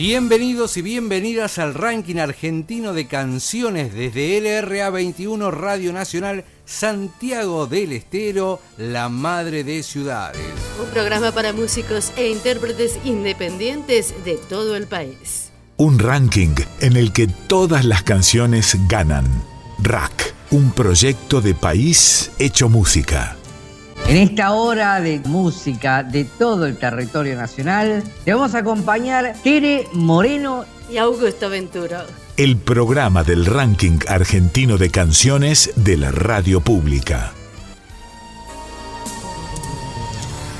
Bienvenidos y bienvenidas al ranking argentino de canciones desde LRA 21 Radio Nacional Santiago del Estero, la madre de ciudades. Un programa para músicos e intérpretes independientes de todo el país. Un ranking en el que todas las canciones ganan. Rack, un proyecto de país hecho música. En esta hora de música de todo el territorio nacional, te vamos a acompañar Tere Moreno Y Augusto Ventura. El programa del ranking argentino de canciones de la radio pública.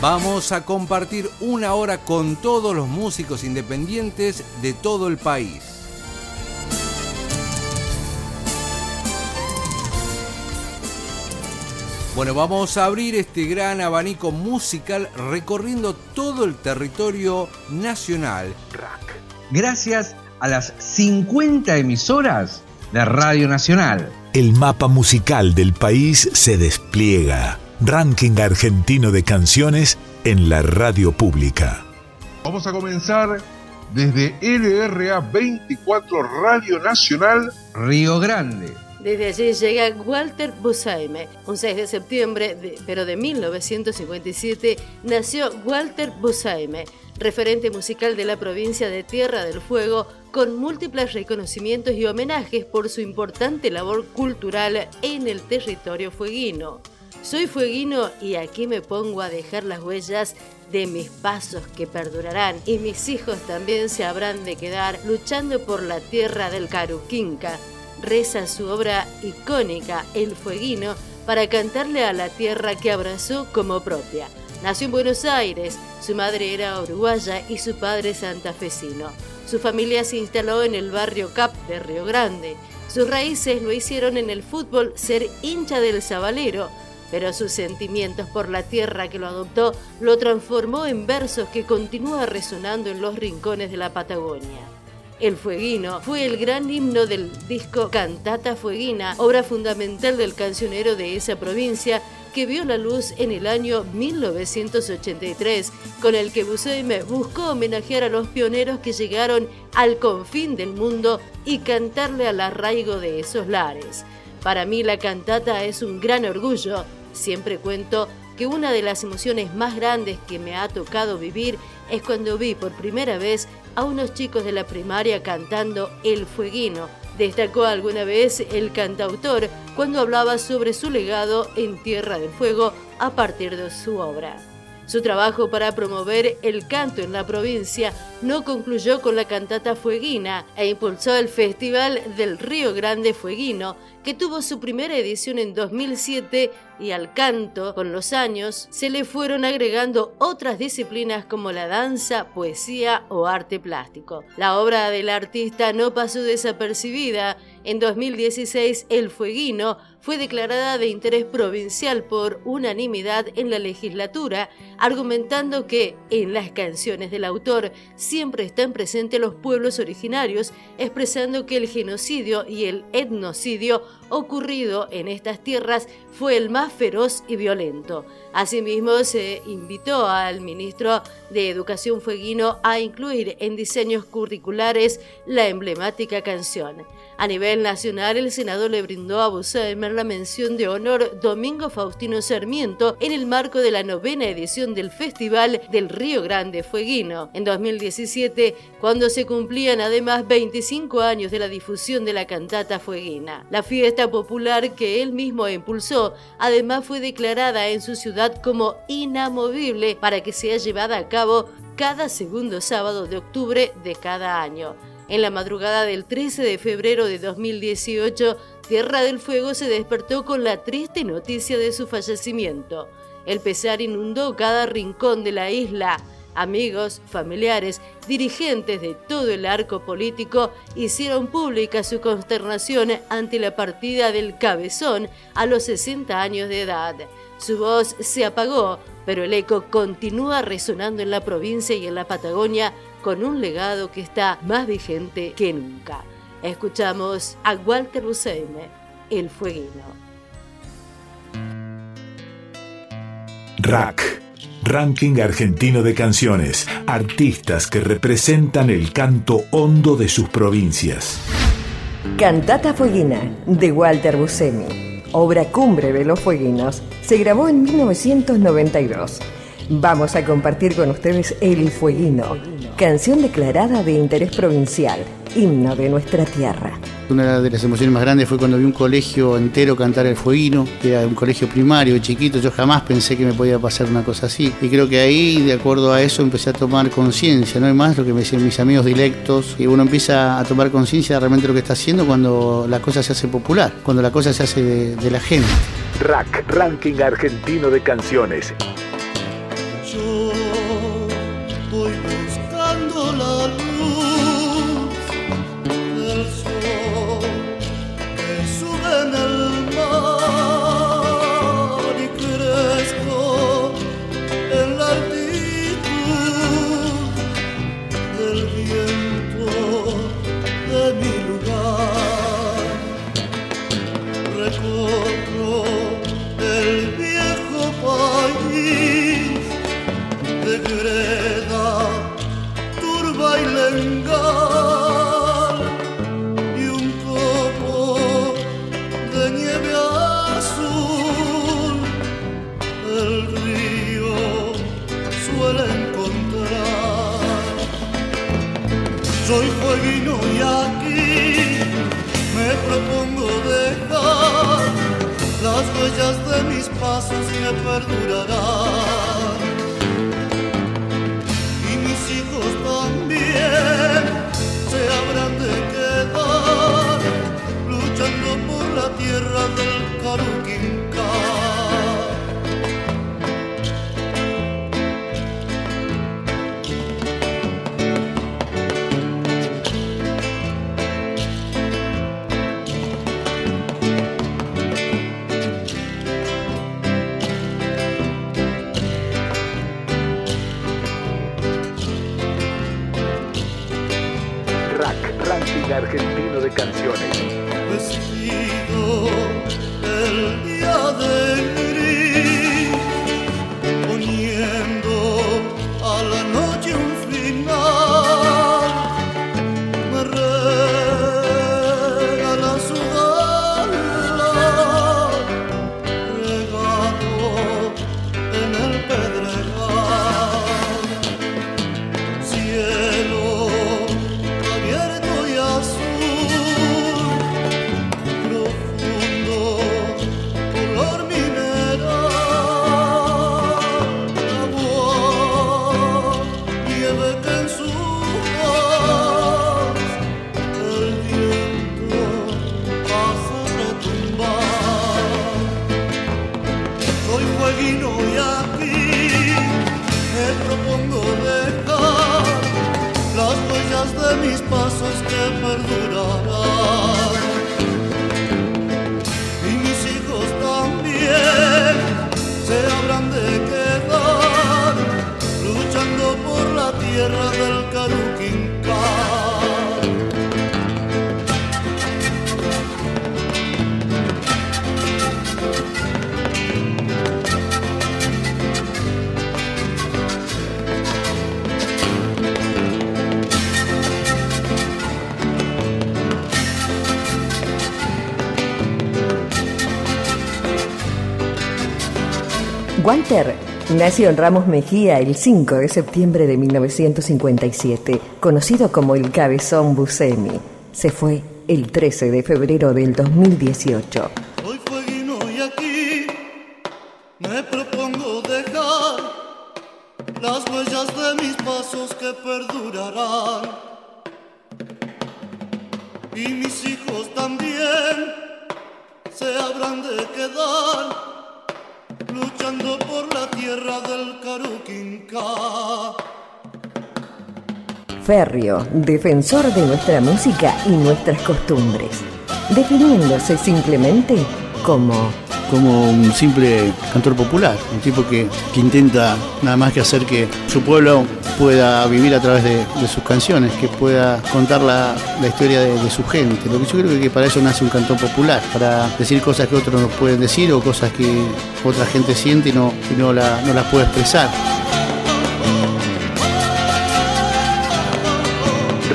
Vamos a compartir una hora con todos los músicos independientes de todo el país. Bueno, vamos a abrir este gran abanico musical recorriendo todo el territorio nacional. gracias a las 50 emisoras de Radio Nacional. El mapa musical del país se despliega. Ranking argentino de canciones en la radio pública. Vamos a comenzar desde LRA 24 Radio Nacional. Río Grande. Desde allí llega Walter Busaime. Un 6 de septiembre, de- pero de 1957, nació Walter Busaime, referente musical de la provincia de Tierra del Fuego, con múltiples reconocimientos y homenajes por su importante labor cultural en el territorio fueguino. Soy fueguino y aquí me pongo a dejar las huellas de mis pasos que perdurarán y mis hijos también se habrán de quedar luchando por la tierra del Caruquinca. Reza su obra icónica El Fueguino para cantarle a la tierra que abrazó como propia. Nació en Buenos Aires, su madre era uruguaya y su padre santafesino. Su familia se instaló en el barrio Cap de Río Grande. Sus raíces lo hicieron en el fútbol ser hincha del Sabalero, pero sus sentimientos por la tierra que lo adoptó lo transformó en versos que continúa resonando en los rincones de la Patagonia. El Fueguino fue el gran himno del disco Cantata Fueguina, obra fundamental del cancionero de esa provincia que vio la luz en el año 1983, con el que Buseime buscó homenajear a los pioneros que llegaron al confín del mundo y cantarle al arraigo de esos lares. Para mí la cantata es un gran orgullo. Siempre cuento que una de las emociones más grandes que me ha tocado vivir es cuando vi por primera vez a unos chicos de la primaria cantando El Fueguino. Destacó alguna vez el cantautor cuando hablaba sobre su legado en Tierra del Fuego a partir de su obra. Su trabajo para promover el canto en la provincia no concluyó con la cantata fueguina e impulsó el Festival del Río Grande Fueguino, que tuvo su primera edición en 2007 y al canto, con los años, se le fueron agregando otras disciplinas como la danza, poesía o arte plástico. La obra del artista no pasó desapercibida. En 2016, El Fueguino fue declarada de interés provincial por unanimidad en la legislatura, argumentando que en las canciones del autor siempre están presentes los pueblos originarios, expresando que el genocidio y el etnocidio ocurrido en estas tierras fue el más feroz y violento. Asimismo, se invitó al ministro de Educación Fueguino a incluir en diseños curriculares la emblemática canción. A nivel nacional, el Senado le brindó a Buscema la mención de honor Domingo Faustino Sarmiento en el marco de la novena edición del Festival del Río Grande Fueguino. En 2017, cuando se cumplían además 25 años de la difusión de la cantata fueguina. La fiesta popular que él mismo impulsó, además fue declarada en su ciudad como inamovible para que sea llevada a cabo cada segundo sábado de octubre de cada año. En la madrugada del 13 de febrero de 2018, Tierra del Fuego se despertó con la triste noticia de su fallecimiento. El pesar inundó cada rincón de la isla. Amigos, familiares, dirigentes de todo el arco político hicieron pública su consternación ante la partida del cabezón a los 60 años de edad. Su voz se apagó, pero el eco continúa resonando en la provincia y en la Patagonia con un legado que está más vigente que nunca. Escuchamos a Walter Busceme, El Fueguino. Rack, Ranking Argentino de Canciones, artistas que representan el canto hondo de sus provincias. Cantata Fueguina, de Walter Buscemi, obra cumbre de los fueguinos, se grabó en 1992 Vamos a compartir con ustedes El Fueguino, canción declarada de interés provincial, himno de nuestra tierra. Una de las emociones más grandes fue cuando vi un colegio entero cantar el fueguino, que era un colegio primario, chiquito, yo jamás pensé que me podía pasar una cosa así. Y creo que ahí, de acuerdo a eso, empecé a tomar conciencia, no hay más lo que me decían mis amigos dilectos, y uno empieza a tomar conciencia de realmente lo que está haciendo cuando la cosa se hace popular, cuando la cosa se hace de, de la gente. Rack, Ranking Argentino de Canciones. Pasos En Ramos Mejía el 5 de septiembre de 1957, conocido como el Cabezón Buscemi. Se fue el 13 de febrero del 2018. Soy fueguino y aquí me propongo dejar las huellas de mis pasos que perdurarán. Y mis hijos también se habrán de quedar luchando por la tierra del Caruquinca. Ferrio, defensor de nuestra música y nuestras costumbres, definiéndose simplemente como como un simple cantor popular, un tipo que, que intenta nada más que hacer que su pueblo pueda vivir a través de, sus canciones, que pueda contar la, la historia de, de su gente. Lo que yo creo que para eso nace un cantor popular, para decir cosas que otros no pueden decir o cosas que otra gente siente y no, y no, la- no las puede expresar.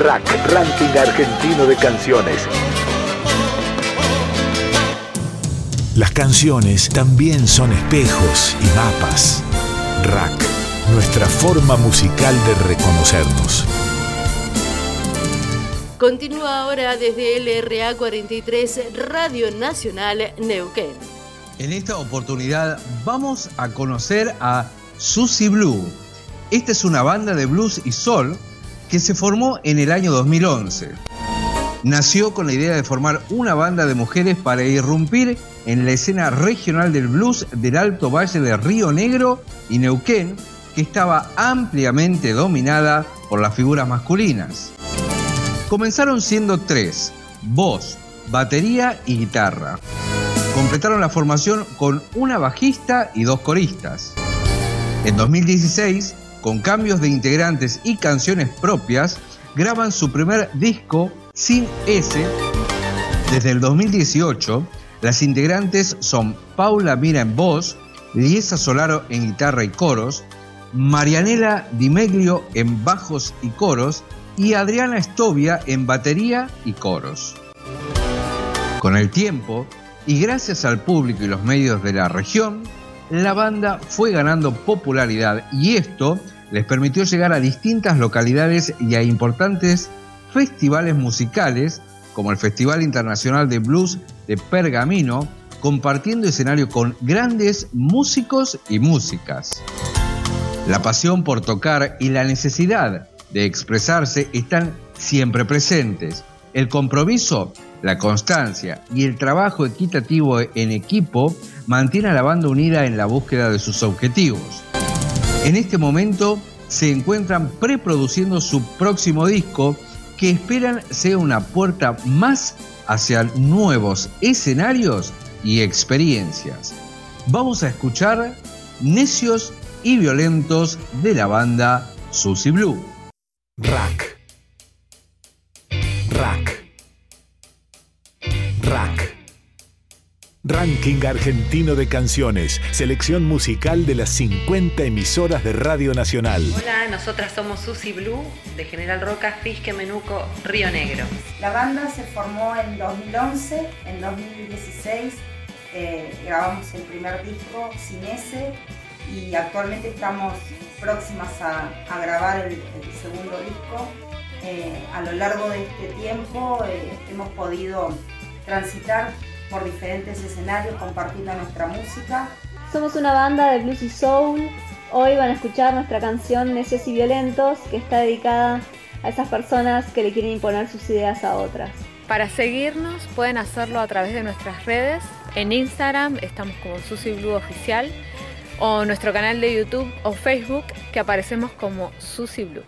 Rack, ranking argentino de canciones. Las canciones también son espejos y mapas. Rack, nuestra forma musical de reconocernos. Continúa ahora desde LRA 43 Radio Nacional Neuquén. En esta oportunidad vamos a conocer a Susie Blue. Esta es una banda de blues y soul que se formó en el año 2011. Nació con la idea de formar una banda de mujeres para irrumpir en la escena regional del blues del Alto Valle de Río Negro y Neuquén, que estaba ampliamente dominada por las figuras masculinas. Comenzaron siendo tres, voz, batería y guitarra. Completaron la formación con una bajista y dos coristas. En 2016, con cambios de integrantes y canciones propias, graban su primer disco sin S. Desde el 2018, las integrantes son Paula Mira en voz, Liesa Solaro en guitarra y coros, Marianela Di Meglio en bajos y coros y Adriana Estovia en batería y coros. Con el tiempo, y gracias al público y los medios de la región, la banda fue ganando popularidad y esto les permitió llegar a distintas localidades y a importantes festivales musicales como el Festival Internacional de Blues de Pergamino, compartiendo escenario con grandes músicos y músicas. La pasión por tocar y la necesidad de expresarse están siempre presentes. El compromiso, la constancia y el trabajo equitativo en equipo mantiene a la banda unida en la búsqueda de sus objetivos. En este momento se encuentran preproduciendo su próximo disco que esperan sea una puerta más hacia nuevos escenarios y experiencias. Vamos a escuchar Necios y Violentos de la banda Susie Blue. Rack. Ranking argentino de canciones. Selección musical de las 50 emisoras de Radio Nacional. Hola, nosotras somos Susi Blue de General Roca, Fisque Menuco, Río Negro. La banda se formó en 2011, en 2016 eh, grabamos el primer disco sin S y actualmente estamos próximas a, a grabar el, el segundo disco. Eh, a lo largo de este tiempo eh, hemos podido transitar por diferentes escenarios compartiendo nuestra música. Somos una banda de blues y soul. Hoy van a escuchar nuestra canción Necios y Violentos, que está dedicada a esas personas que le quieren imponer sus ideas a otras. Para seguirnos pueden hacerlo a través de nuestras redes. En Instagram estamos como Susi Blue Oficial o nuestro canal de YouTube o Facebook que aparecemos como Susi Blue.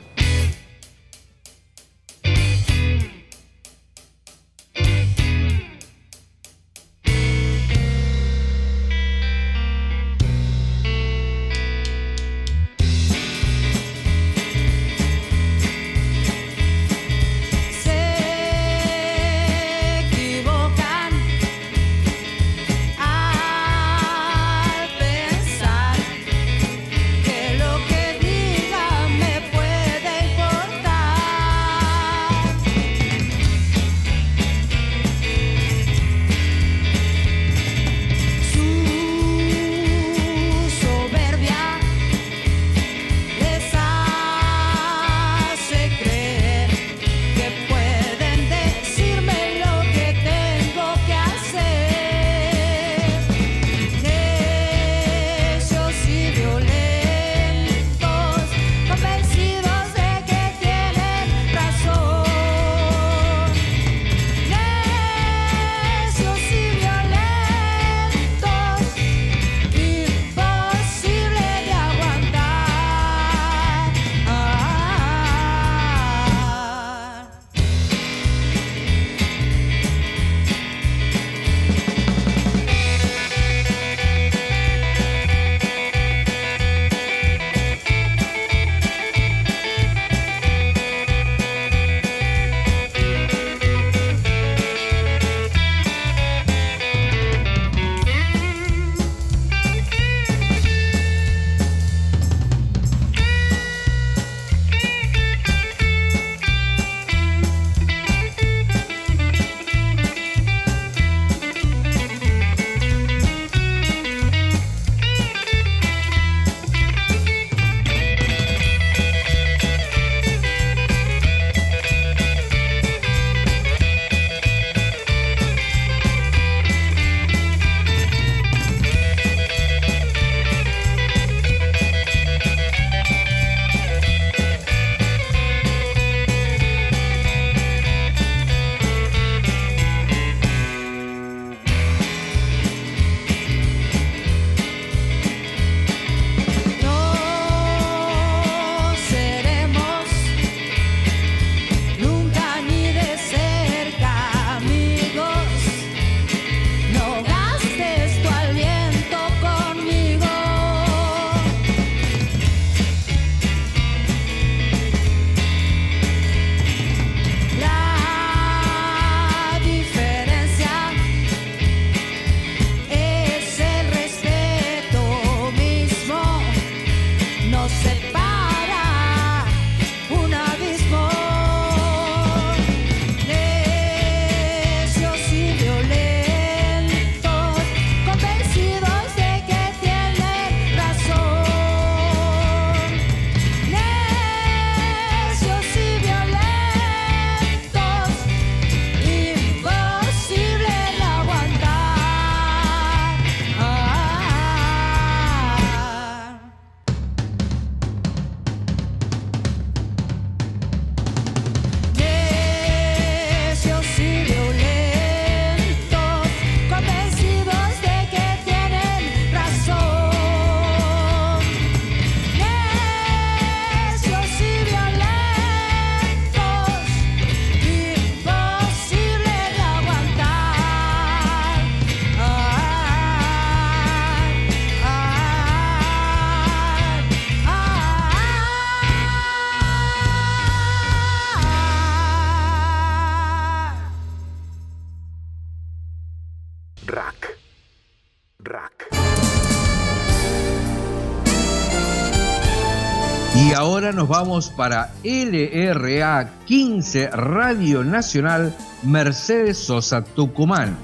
Vamos para LRA 15 Radio Nacional Mercedes Sosa Tucumán.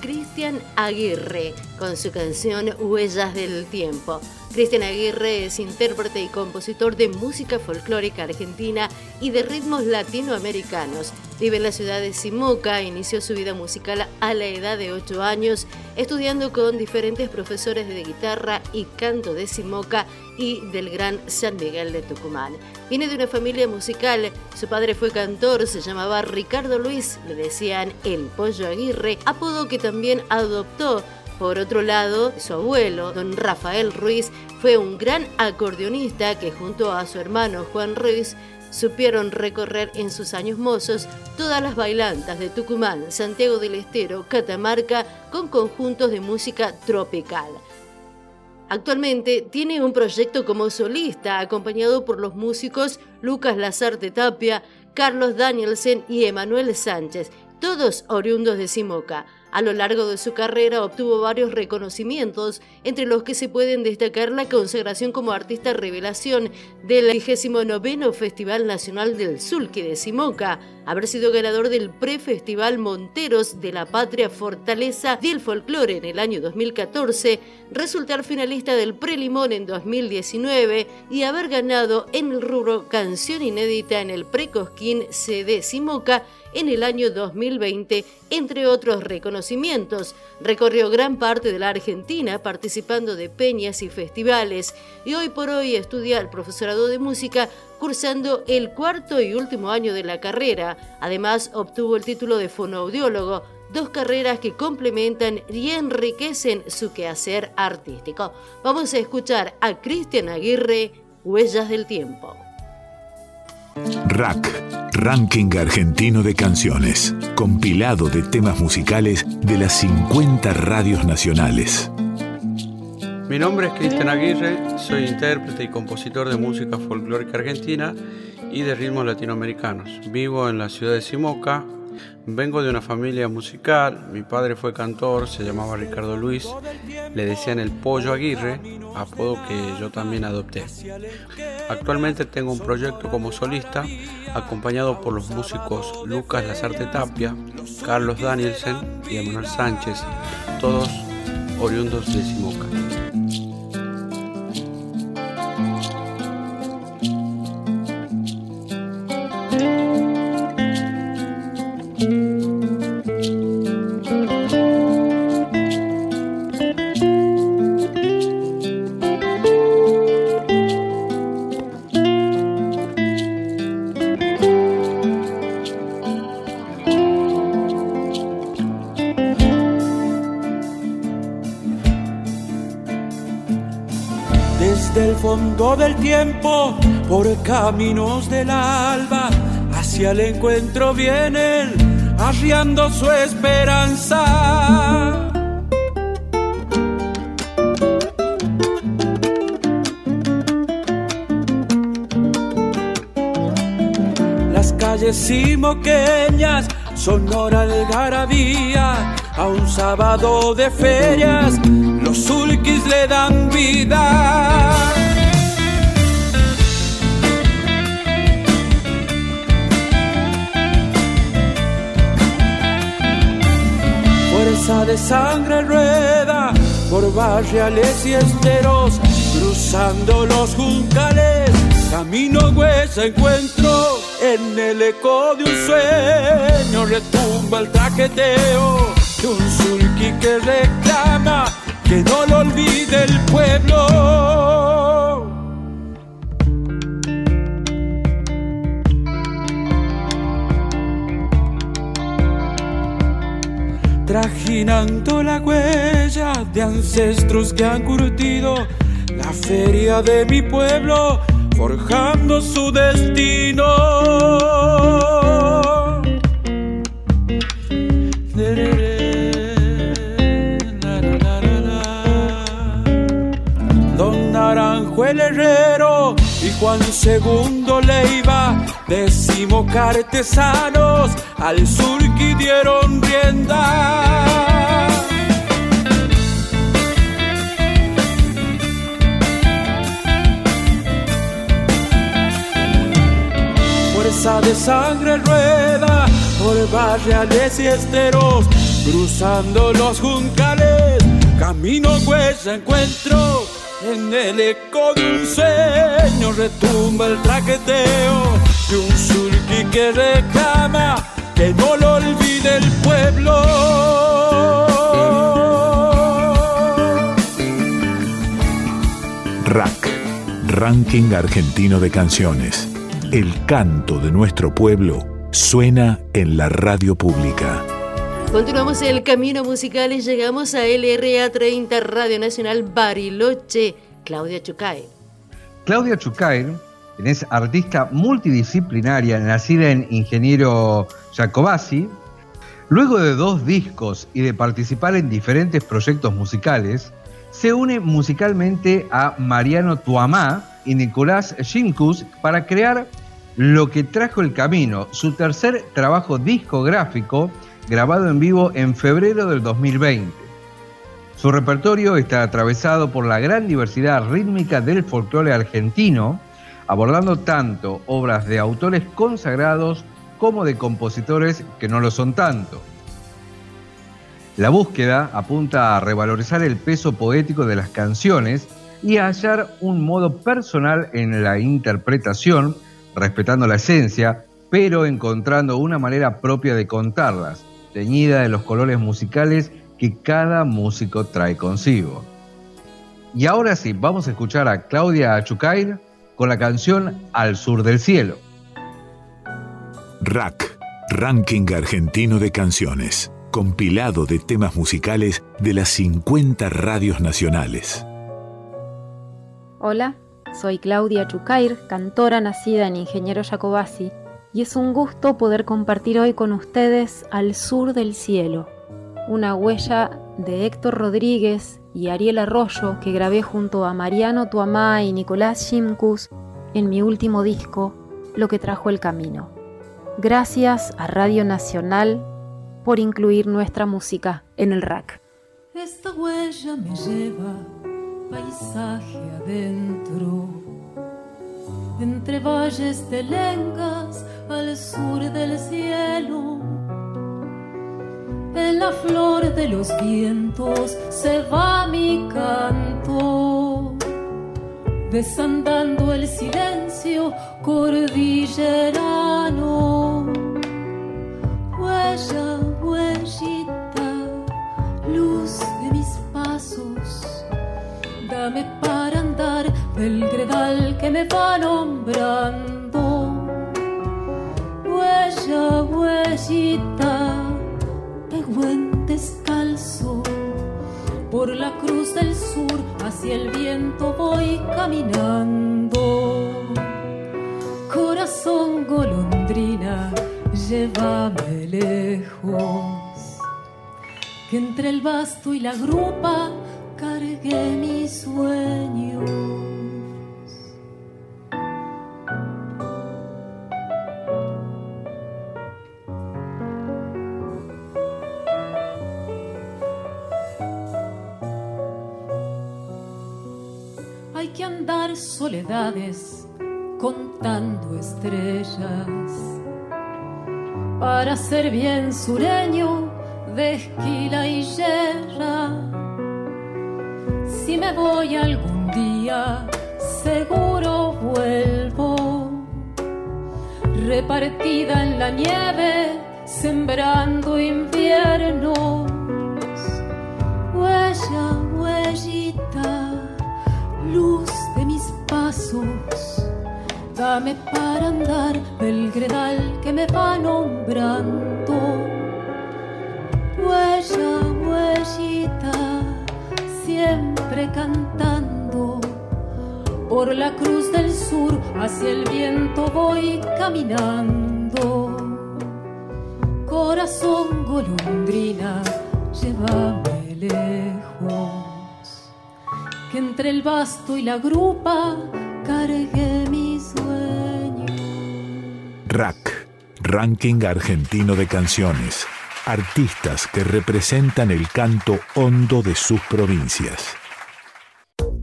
Cristian Aguirre con su canción Huellas del Tiempo. Cristian Aguirre es intérprete y compositor de música folclórica argentina y de ritmos latinoamericanos. Vive en la ciudad de Simoca, inició su vida musical a la edad de 8 años, estudiando con diferentes profesores de guitarra y canto de Simoca y del Gran San Miguel de Tucumán. Viene de una familia musical, su padre fue cantor, se llamaba Ricardo Luis, le decían el Pollo Aguirre, apodo que también adoptó por otro lado, su abuelo, don Rafael Ruiz, fue un gran acordeonista que junto a su hermano Juan Ruiz supieron recorrer en sus años mozos todas las bailantas de Tucumán, Santiago del Estero, Catamarca, con conjuntos de música tropical. Actualmente tiene un proyecto como solista, acompañado por los músicos Lucas Lazarte Tapia, Carlos Danielsen y Emanuel Sánchez, todos oriundos de Simoca. A lo largo de su carrera obtuvo varios reconocimientos, entre los que se pueden destacar la consagración como artista revelación del 29 Festival Nacional del Sulky de Simoca, haber sido ganador del Prefestival Monteros de la Patria Fortaleza del Folclore en el año 2014, resultar finalista del Prelimón en 2019 y haber ganado en el rubro Canción Inédita en el Precosquín CD Simoca en el año 2020, entre otros reconocimientos. Recorrió gran parte de la Argentina participando de peñas y festivales y hoy por hoy estudia el profesorado de música cursando el cuarto y último año de la carrera. Además obtuvo el título de fonoaudiólogo, dos carreras que complementan y enriquecen su quehacer artístico. Vamos a escuchar a Cristian Aguirre, Huellas del Tiempo. Rack, Ranking Argentino de Canciones, compilado de temas musicales de las 50 radios nacionales. Mi nombre es Cristian Aguirre, soy intérprete y compositor de música folclórica argentina y de ritmos latinoamericanos. Vivo en la ciudad de Simoca, Vengo de una familia musical, mi padre fue cantor, se llamaba Ricardo Luis, le decían el Pollo Aguirre, apodo que yo también adopté. Actualmente tengo un proyecto como solista, acompañado por los músicos Lucas Lazarte Tapia, Carlos Danielsen y Emanuel Sánchez, todos oriundos de Simoca. Hacia el encuentro vienen, arriando su esperanza. Las calles simoqueñas, sonora algarabía, a un sábado de ferias, los sulquis le dan vida. De sangre rueda por barriales y esteros, cruzando los juncales, camino huesa encuentro. En el eco de un sueño retumba el traqueteo de un sulky que reclama que no lo olvide el pueblo. Trajinando la huella de ancestros que han curtido la feria de mi pueblo, forjando su destino. Don Naranjo el herrero y Juan segundo Leiva, décimo cartesanos, al sur que dieron rienda. Fuerza de sangre rueda por barriales y esteros, cruzando los juncales, camino huella encuentro en el eco retumba el traqueteo de un surqui que reclama que no lo olvide el pueblo. RAC, Ranking Argentino de Canciones. El canto de nuestro pueblo suena en la radio pública. Continuamos el camino musical y llegamos a LRA 30 Radio Nacional Bariloche. Claudia Chucay. Claudia quien es artista multidisciplinaria, nacida en Ingeniero Jacobasi, luego de dos discos y de participar en diferentes proyectos musicales, se une musicalmente a Mariano Tuamá y Nicolás Shimkus para crear Lo que trajo el camino, su tercer trabajo discográfico grabado en vivo en febrero del 2020. Su repertorio está atravesado por la gran diversidad rítmica del folclore argentino, abordando tanto obras de autores consagrados como de compositores que no lo son tanto. La búsqueda apunta a revalorizar el peso poético de las canciones y a hallar un modo personal en la interpretación, respetando la esencia, pero encontrando una manera propia de contarlas, teñida de los colores musicales que cada músico trae consigo. Y ahora sí, vamos a escuchar a Claudia Achucair con la canción Al Sur del Cielo. RAC, Ranking Argentino de Canciones, compilado de temas musicales de las 50 radios nacionales. Hola, soy Claudia Chucair, cantora nacida en Ingeniero Jacobasi, y es un gusto poder compartir hoy con ustedes Al Sur del Cielo, una huella de Héctor Rodríguez y Ariel Arroyo que grabé junto a Mariano Tuamá y Nicolás Shimkus en mi último disco, Lo que trajo el camino. Gracias a Radio Nacional por incluir nuestra música en el rack. Esta huella me lleva paisaje adentro, entre valles de lengas al sur del cielo. En la flor de los vientos se va mi canto, desandando el silencio cordillerano. Huella, huellita, luz de mis pasos, para andar del gredal que me va nombrando. Huella, huellita, de buen descalzo, por la cruz del sur hacia el viento voy caminando. Corazón golondrina, llévame lejos, que entre el basto y la grupa cargué mis sueños. Hay que andar soledades contando estrellas para ser bien sureño de esquila y yerra. Si me voy algún día, seguro vuelvo, repartida en la nieve, sembrando inviernos. Huella, huellita, luz de mis pasos, dame para andar del gredal que me va nombrando. Huella, huellita, siempre cantando. Por la cruz del sur hacia el viento voy caminando. Corazón golondrina, llévame lejos. Que entre el basto y la grupa cargué mi sueño. RAC, Ranking Argentino de Canciones. Artistas que representan el canto hondo de sus provincias.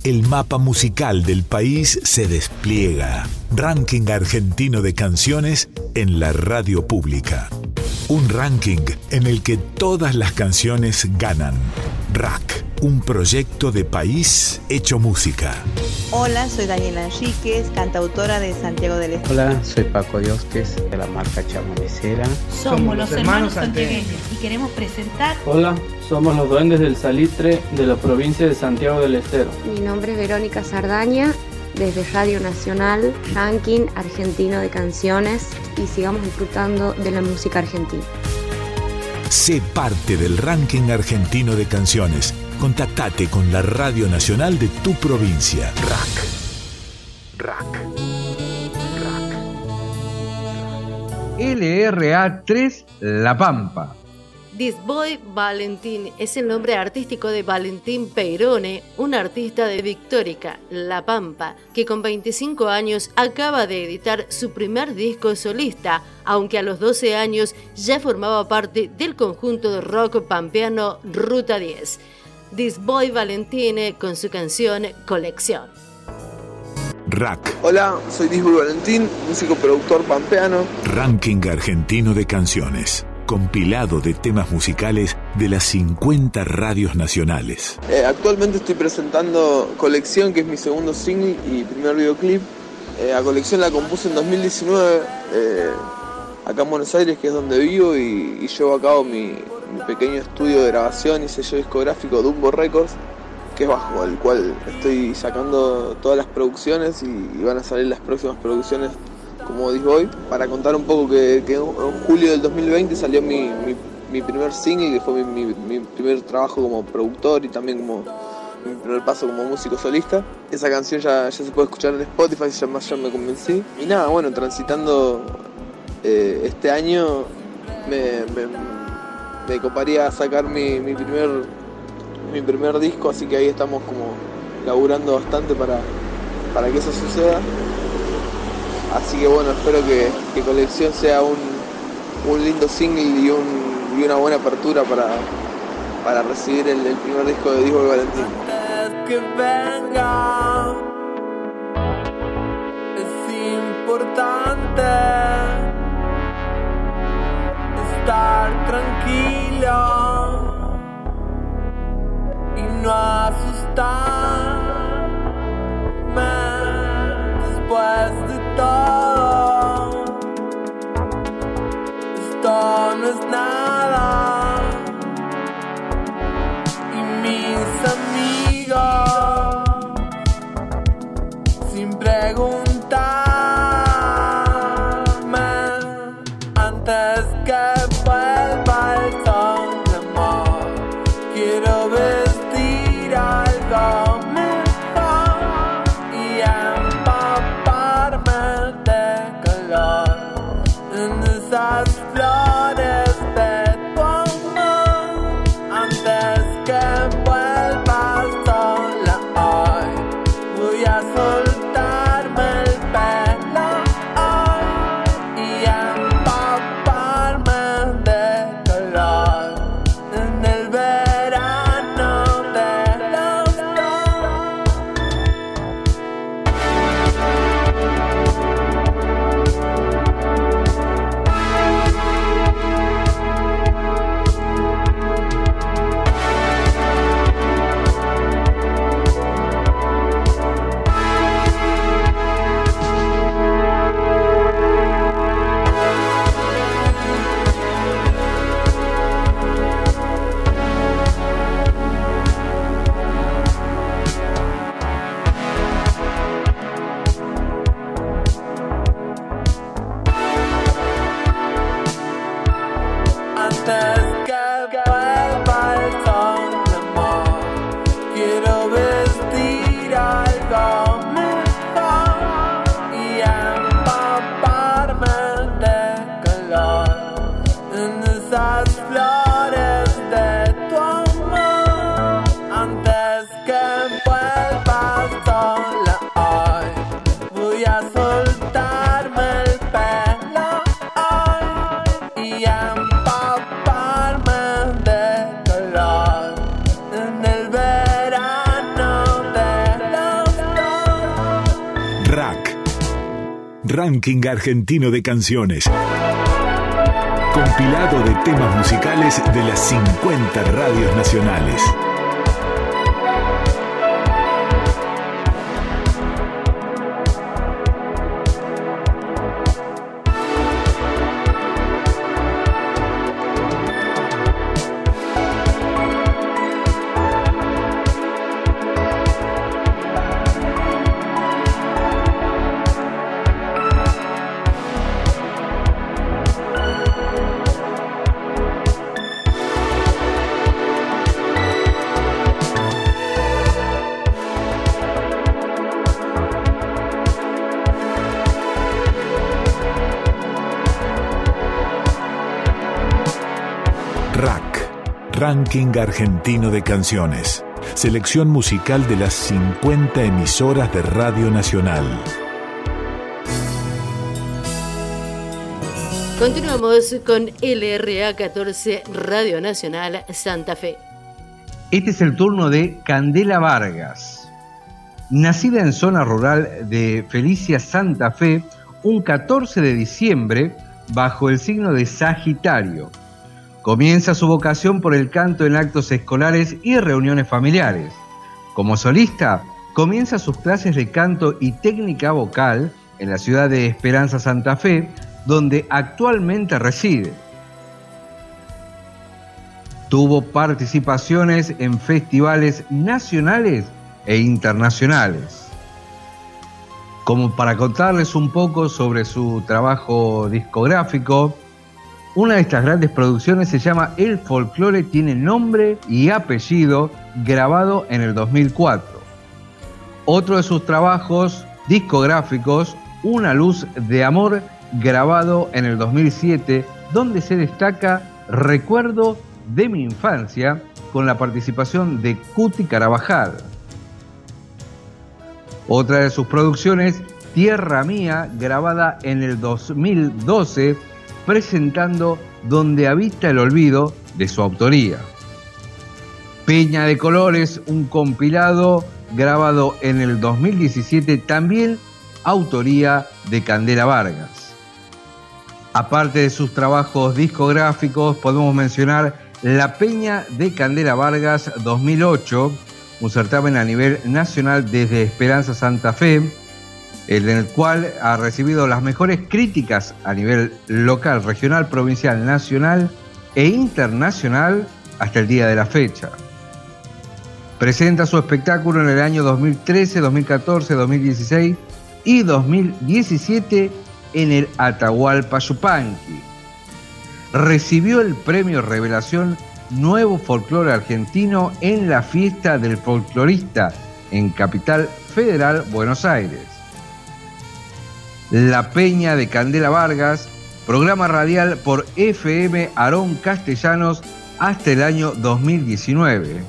El mapa musical del país se despliega. Ranking argentino de canciones en la radio pública. Un ranking en el que todas las canciones ganan. Rack, un proyecto de país hecho música. Hola, soy Daniela Enríquez, cantautora de Santiago del Estero. Hola, soy Paco Diosques de la marca Chamonicera. Somos los hermanos santiagueños y queremos presentar Hola, somos los duendes del salitre de la provincia de Santiago del Estero. Mi nombre es Verónica Sardaña, desde Radio Nacional, Ranking Argentino de Canciones y sigamos disfrutando de la música argentina. Sé parte del ranking argentino de canciones. Contactate con la Radio Nacional de tu provincia. Rack. LRA3 La Pampa. This Boy Valentín es el nombre artístico de Valentín Peirone, un artista de Victórica, La Pampa, que con 25 años acaba de editar su primer disco solista, aunque a los 12 años ya formaba parte del conjunto de rock pampeano Ruta 10. This Boy Valentine con su canción Colección. Rack. Hola, soy Disboy Valentín, músico productor pampeano. Ranking argentino de canciones. Compilado de temas musicales de las 50 radios nacionales. Eh, actualmente estoy presentando Colección, que es mi segundo single y primer videoclip. Eh, a Colección la compuse en 2019, eh, acá en Buenos Aires, que es donde vivo, y, y llevo a cabo mi, pequeño estudio de grabación y sello discográfico Dumbo Records, que es bajo el cual estoy sacando todas las producciones y van a salir las próximas producciones como digo hoy, para contar un poco que, que en julio del 2020 salió mi, mi- primer single, que fue mi, mi- primer trabajo como productor y también como mi primer paso como músico solista. Esa canción ya, ya se puede escuchar en Spotify, se llama Ya me convencí. Y nada, bueno, transitando eh, este año me, me, me coparía sacar mi, mi primer mi primer disco, así que ahí estamos como laburando bastante para, para que eso suceda. Así que bueno, espero que, que Colección sea un, un lindo single y, un- y una buena apertura para, para recibir el, el primer disco de de Valentín. que venga es importante estar tranquilo y no asustarme después de todo esto no es nada. Y mis amigos Argentino de Canciones. Compilado de temas musicales de las 50 radios nacionales. Ranking Argentino de Canciones. Selección musical de las 50 emisoras de Radio Nacional. Continuamos con LRA 14 Radio Nacional Santa Fe. Este es el turno de Candela Vargas. Nacida en zona rural de Felicia Santa Fe, un 14 de diciembre, bajo el signo de Sagitario. Comienza su vocación por el canto en actos escolares y reuniones familiares. Como solista, comienza sus clases de canto y técnica vocal en la ciudad de Esperanza Santa Fe, donde actualmente reside. Tuvo participaciones en festivales nacionales e internacionales. Como para contarles un poco sobre su trabajo discográfico, una de estas grandes producciones se llama El folclore tiene nombre y apellido, grabado en el 2004. Otro de sus trabajos discográficos, Una luz de amor, grabado en el 2007, donde se destaca Recuerdo de mi infancia, con la participación de Cuti Carabajal. Otra de sus producciones, Tierra Mía, grabada en el 2012, presentando Donde habita el olvido de su autoría. Peña de Colores, un compilado grabado en el 2017, también autoría de Candela Vargas. Aparte de sus trabajos discográficos, podemos mencionar La Peña de Candela Vargas 2008, un certamen a nivel nacional desde Esperanza Santa Fe, en el cual ha recibido las mejores críticas a nivel local, regional, provincial, nacional e internacional hasta el día de la fecha. Presenta su espectáculo en el año 2013, 2014, 2016 y 2017 en el Atahualpa Yupanqui. Recibió el premio Revelación Nuevo Folclore Argentino en la fiesta del folclorista en Capital Federal, Buenos Aires. La Peña de Candela Vargas, programa radial por FM Arón Castellanos hasta el año 2019.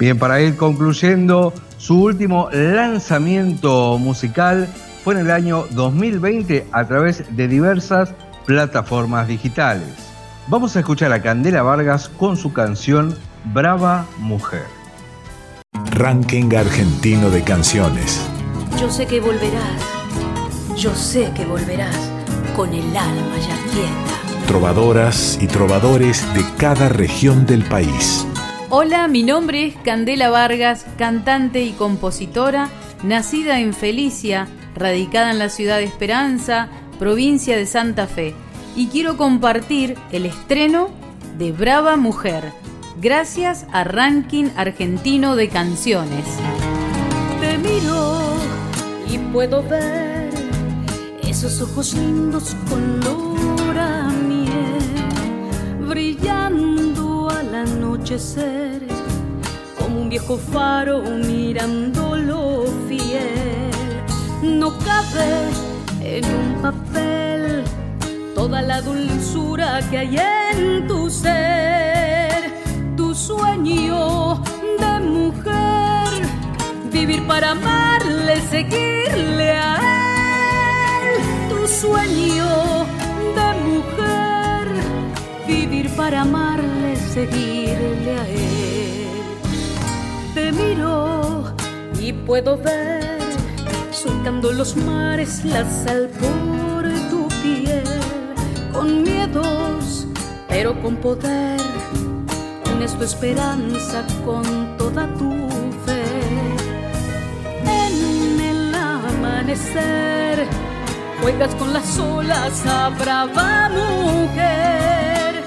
Bien, para ir concluyendo, su último lanzamiento musical fue en el año 2020 a través de diversas plataformas digitales. Vamos a escuchar a Candela Vargas con su canción Brava Mujer. Ranking Argentino de Canciones. Yo sé que volverás, yo sé que volverás con el alma ya quieta. Trovadoras y trovadores de cada región del país. Hola, mi nombre es Candela Vargas, cantante y compositora, nacida en Felicia, radicada en la ciudad de Esperanza, provincia de Santa Fe, y quiero compartir el estreno de Brava Mujer, gracias a Ranking Argentino de Canciones. Te miro y puedo ver esos ojos lindos color a miel, brillando al anochecer como un viejo faro mirándolo fiel. No cabe en un papel toda la dulzura que hay en tu ser, tu sueño de mujer, vivir para amarle, seguirle a él, tu sueño de mujer, vivir para amarle, seguirle a él. Te miro y puedo ver surcando los mares, la sal por tu piel, con miedos, pero con poder, unes tu esperanza con toda tu amanecer, juegas con las olas a mujer,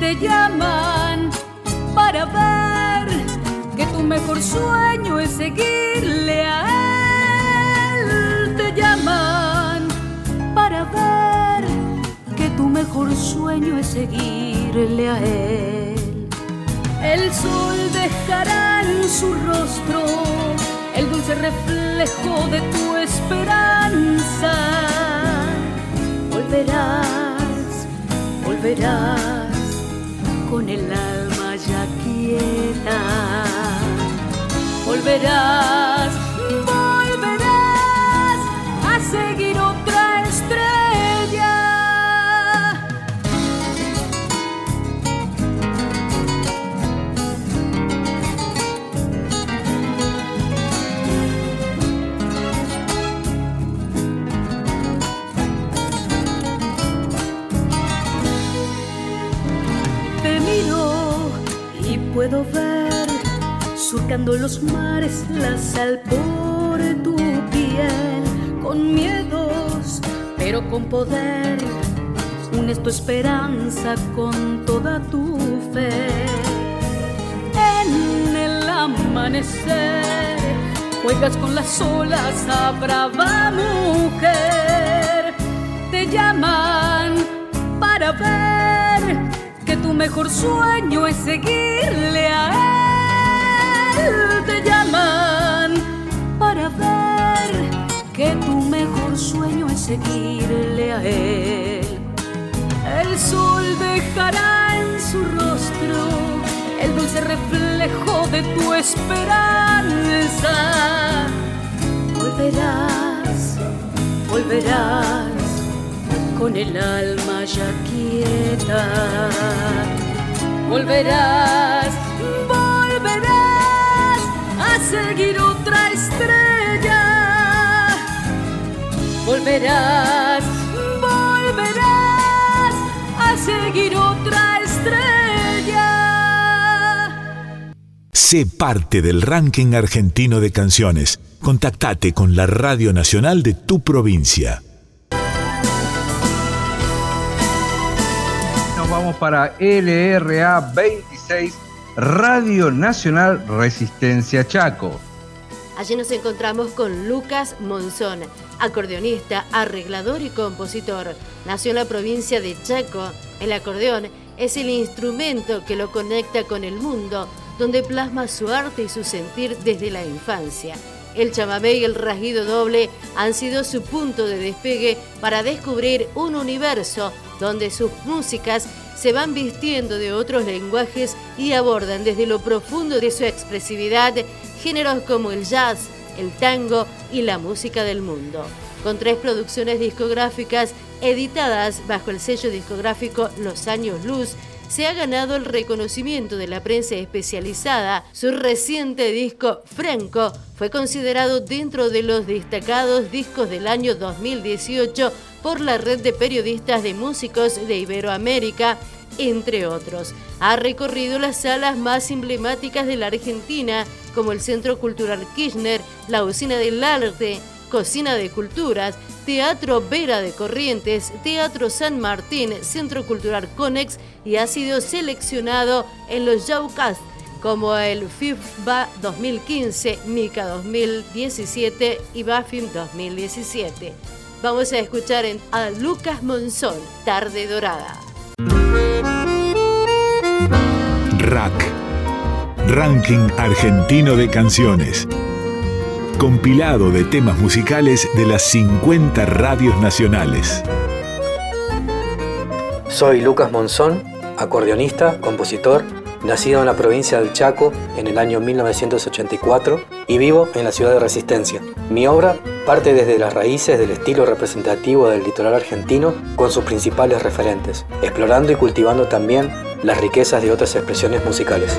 te llaman para ver que tu mejor sueño es seguirle a él. Te llaman para ver que tu mejor sueño es seguirle a él. El sol dejará en su rostro el dulce reflejo de tu esperanza. Volverás, volverás con el alma ya quieta. Volverás, los mares, la sal por tu piel, con miedos, pero con poder. Unes tu esperanza con toda tu fe. En el amanecer, juegas con las olas a mujer. Te llaman para ver que tu mejor sueño es seguirle a él. Te llaman para ver que tu mejor sueño es seguirle a él. El sol dejará en su rostro el dulce reflejo de tu esperanza. Volverás, volverás con el alma ya quieta. Volverás, volverás a seguir otra estrella. Volverás, volverás a seguir otra estrella. Sé parte del ranking argentino de canciones. Contactate con la Radio Nacional de tu provincia. Nos vamos para LRA 26, Radio Nacional Resistencia Chaco. Allí nos encontramos con Lucas Monzón, acordeonista, arreglador y compositor. Nació en la provincia de Chaco. El acordeón es el instrumento que lo conecta con el mundo, donde plasma su arte y su sentir desde la infancia. El chamamé y el rasguido doble han sido su punto de despegue para descubrir un universo donde sus músicas se van vistiendo de otros lenguajes y abordan desde lo profundo de su expresividad géneros como el jazz, el tango y la música del mundo. Con tres producciones discográficas editadas bajo el sello discográfico Los Años Luz, se ha ganado el reconocimiento de la prensa especializada. Su reciente disco Franco fue considerado dentro de los destacados discos del año 2018 por la red de periodistas de músicos de Iberoamérica, entre otros. Ha recorrido las salas más emblemáticas de la Argentina, como el Centro Cultural Kirchner, la Usina del Arte, Cocina de Culturas, Teatro Vera de Corrientes, Teatro San Martín, Centro Cultural Conex y ha sido seleccionado en los Showcast como el FIFBA 2015, MICA 2017 y BAFIM 2017. Vamos a escuchar en- a Lucas Monzón, Tarde Dorada. RAC, Ranking Argentino de Canciones. Compilado de temas musicales de las 50 radios nacionales. Soy Lucas Monzón, acordeonista, compositor, nacido en la provincia del Chaco en el año 1984 y vivo en la ciudad de Resistencia. Mi obra parte desde las raíces del estilo representativo del litoral argentino con sus principales referentes, explorando y cultivando también las riquezas de otras expresiones musicales.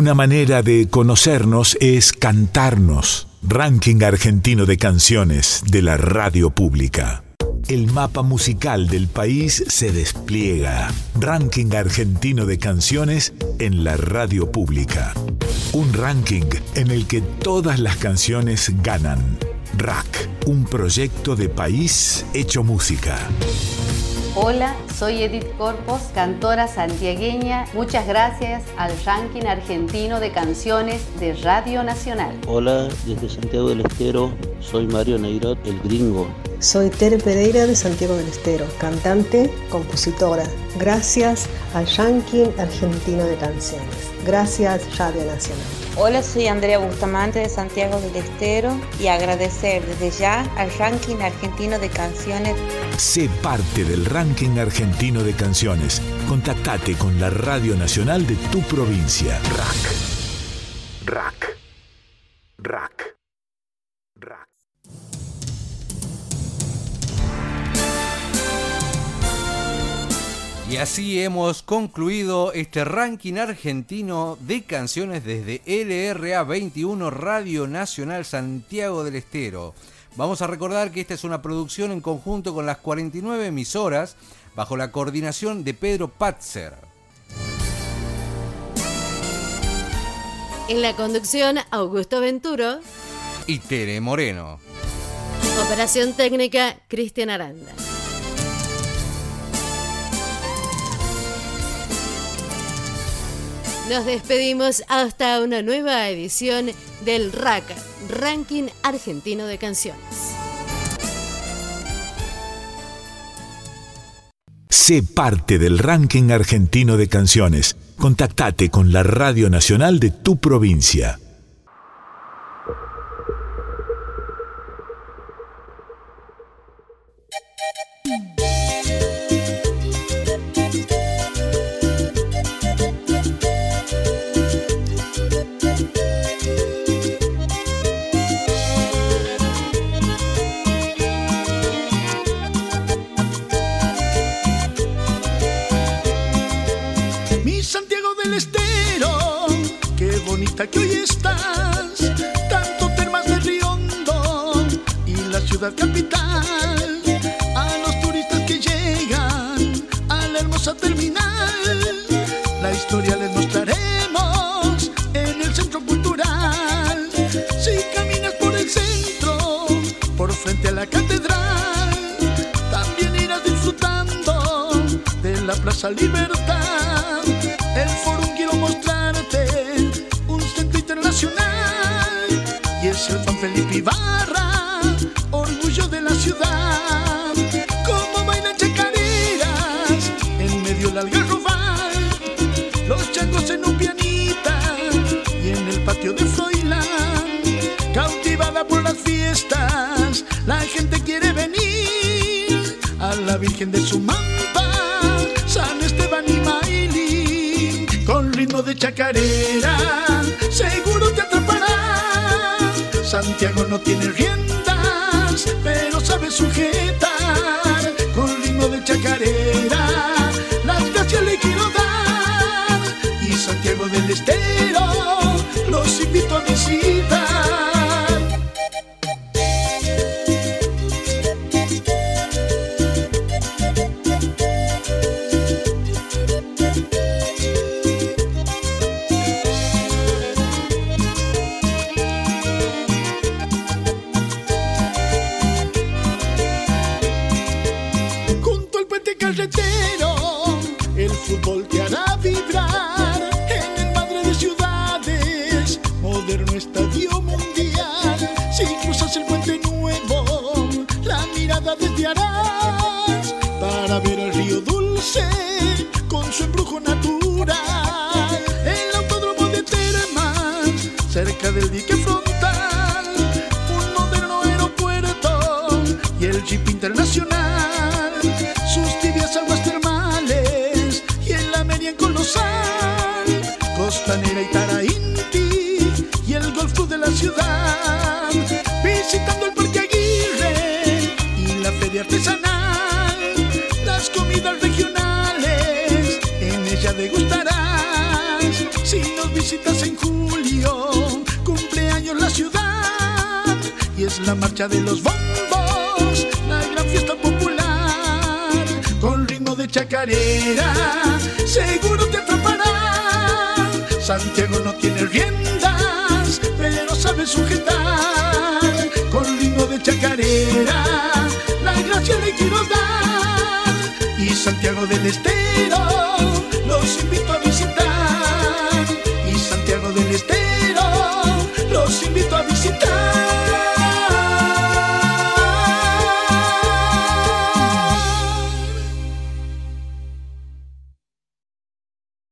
Una manera de conocernos es cantarnos. Ranking argentino de canciones de la radio pública. El mapa musical del país se despliega. Ranking argentino de canciones en la radio pública. Un ranking en el que todas las canciones ganan. Rack, un proyecto de país hecho música. Hola, soy Edith Corpos, cantora santiagueña. Muchas gracias al ranking argentino de canciones de Radio Nacional. Hola, desde Santiago del Estero, soy Mario Neirot, el gringo. Soy Tere Pereira de Santiago del Estero, cantante, compositora. Gracias al ranking argentino de canciones. Gracias Radio Nacional. Hola, soy Andrea Bustamante de Santiago del Estero y agradecer desde ya al ranking argentino de canciones. Sé parte del ranking argentino de canciones. Contactate con la Radio Nacional de tu provincia. Rack. Rack. Rack. Y así hemos concluido este ranking argentino de canciones desde LRA 21 Radio Nacional Santiago del Estero. Vamos a recordar que esta es una producción en conjunto con las 49 emisoras bajo la coordinación de Pedro Patzer. En la conducción, Augusto Venturo. Y Tere Moreno. Operación técnica, Cristian Aranda. Nos despedimos hasta una nueva edición del RAC, Ranking Argentino de Canciones. Sé parte del ranking argentino de canciones. Contactate con la Radio Nacional de tu provincia. Santiago del Estero, qué bonita que hoy estás. Tanto termas de Riondo y la ciudad capital. A los turistas que llegan a la hermosa terminal, la historia les mostraremos en el centro cultural. Si caminas por el centro, por frente a la catedral, también irás disfrutando de la Plaza Libertad. Santiago no tiene riendas, Yeah. La marcha de los bombos, la gran fiesta popular con ritmo de chacarera, seguro te atrapará. Santiago no tiene riendas, pero sabe sujetar con ritmo de chacarera, la gracia le quiero dar y Santiago del Estero los invita